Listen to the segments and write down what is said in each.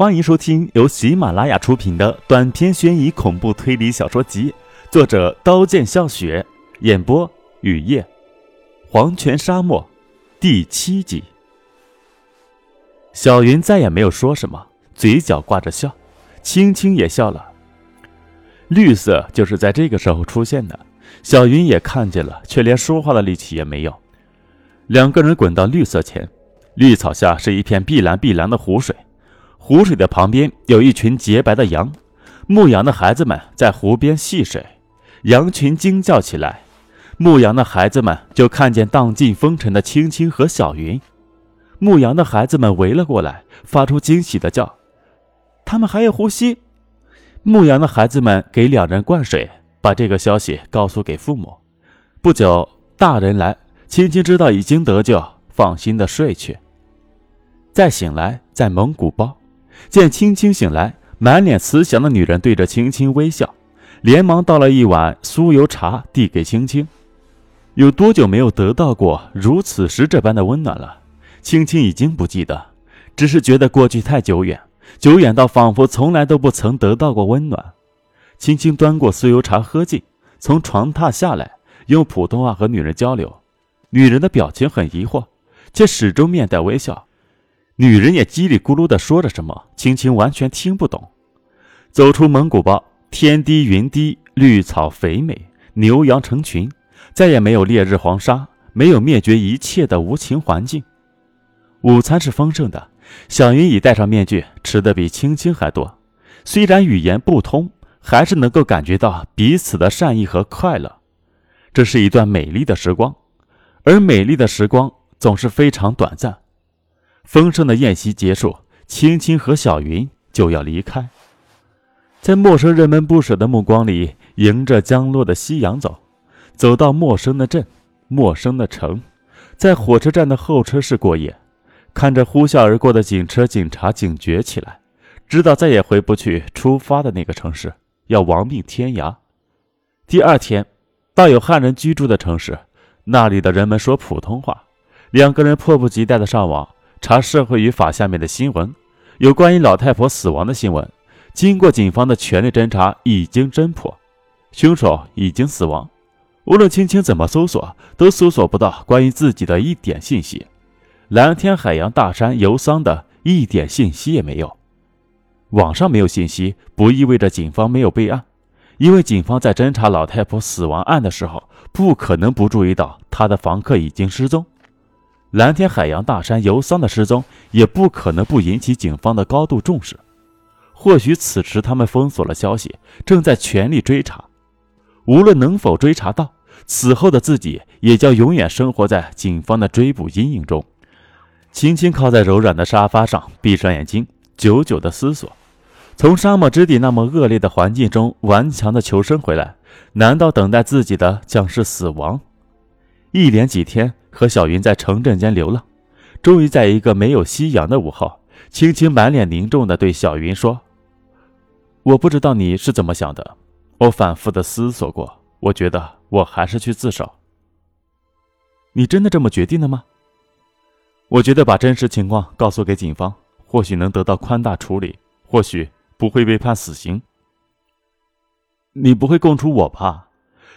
欢迎收听由喜马拉雅出品的短篇悬疑恐怖推理小说集，作者刀剑笑雪，演播雨夜，黄泉沙漠，第七集。小云再也没有说什么，嘴角挂着笑，青青也笑了。绿色就是在这个时候出现的，小云也看见了，却连说话的力气也没有。两个人滚到绿色前，绿草下是一片碧蓝碧蓝的湖水。湖水的旁边有一群洁白的羊，牧羊的孩子们在湖边戏水，羊群惊叫起来。牧羊的孩子们就看见荡尽风尘的青青和小云，牧羊的孩子们围了过来，发出惊喜的叫：“他们还有呼吸！”牧羊的孩子们给两人灌水，把这个消息告诉给父母。不久，大人来，青青知道已经得救，放心的睡去。再醒来，在蒙古包。见青青醒来，满脸慈祥的女人对着青青微笑，连忙倒了一碗酥油茶递给青青。有多久没有得到过如此时这般的温暖了？青青已经不记得，只是觉得过去太久远，久远到仿佛从来都不曾得到过温暖。青青端过酥油茶喝尽，从床榻下来，用普通话和女人交流。女人的表情很疑惑，却始终面带微笑。女人也叽里咕噜地说着什么，青青完全听不懂。走出蒙古包，天低云低，绿草肥美，牛羊成群，再也没有烈日黄沙，没有灭绝一切的无情环境。午餐是丰盛的，小云已戴上面具，吃的比青青还多。虽然语言不通，还是能够感觉到彼此的善意和快乐。这是一段美丽的时光，而美丽的时光总是非常短暂。丰盛的宴席结束，青青和小云就要离开，在陌生人们不舍的目光里，迎着将落的夕阳走，走到陌生的镇、陌生的城，在火车站的候车室过夜，看着呼啸而过的警车、警察，警觉起来，知道再也回不去出发的那个城市，要亡命天涯。第二天，到有汉人居住的城市，那里的人们说普通话，两个人迫不及待的上网。查社会与法下面的新闻，有关于老太婆死亡的新闻。经过警方的全力侦查，已经侦破，凶手已经死亡。无论青青怎么搜索，都搜索不到关于自己的一点信息。蓝天海洋大山游桑的一点信息也没有。网上没有信息，不意味着警方没有备案，因为警方在侦查老太婆死亡案的时候，不可能不注意到他的房客已经失踪。蓝天海洋大山游桑的失踪也不可能不引起警方的高度重视。或许此时他们封锁了消息，正在全力追查。无论能否追查到，此后的自己也将永远生活在警方的追捕阴影中。轻轻靠在柔软的沙发上，闭上眼睛，久久的思索：从沙漠之地那么恶劣的环境中顽强的求生回来，难道等待自己的将是死亡？一连几天。和小云在城镇间流浪，终于在一个没有夕阳的午后，青青满脸凝重地对小云说：“我不知道你是怎么想的，我反复的思索过，我觉得我还是去自首。你真的这么决定了吗？我觉得把真实情况告诉给警方，或许能得到宽大处理，或许不会被判死刑。你不会供出我吧？”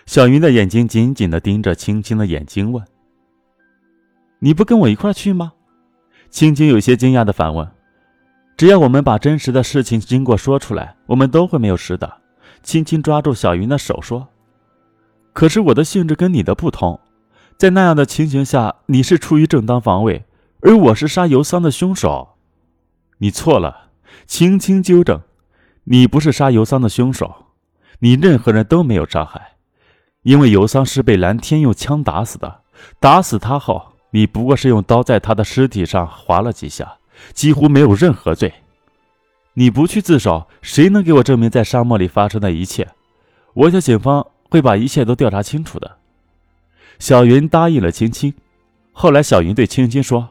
小云的眼睛紧紧地盯着青青的眼睛问。你不跟我一块去吗？青青有些惊讶的反问。只要我们把真实的事情经过说出来，我们都会没有事的。青青抓住小云的手说：“可是我的性质跟你的不同，在那样的情形下，你是出于正当防卫，而我是杀尤桑的凶手。你错了。”青青纠正：“你不是杀尤桑的凶手，你任何人都没有杀害，因为尤桑是被蓝天用枪打死的。打死他后。”你不过是用刀在他的尸体上划了几下，几乎没有任何罪。你不去自首，谁能给我证明在沙漠里发生的一切？我想警方会把一切都调查清楚的。小云答应了青青。后来，小云对青青说：“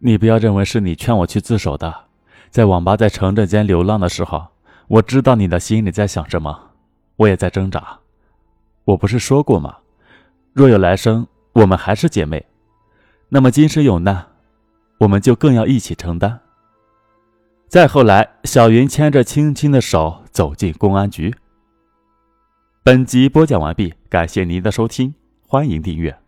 你不要认为是你劝我去自首的。在网吧，在城镇间流浪的时候，我知道你的心里在想什么，我也在挣扎。我不是说过吗？若有来生。”我们还是姐妹，那么今生有难，我们就更要一起承担。再后来，小云牵着青青的手走进公安局。本集播讲完毕，感谢您的收听，欢迎订阅。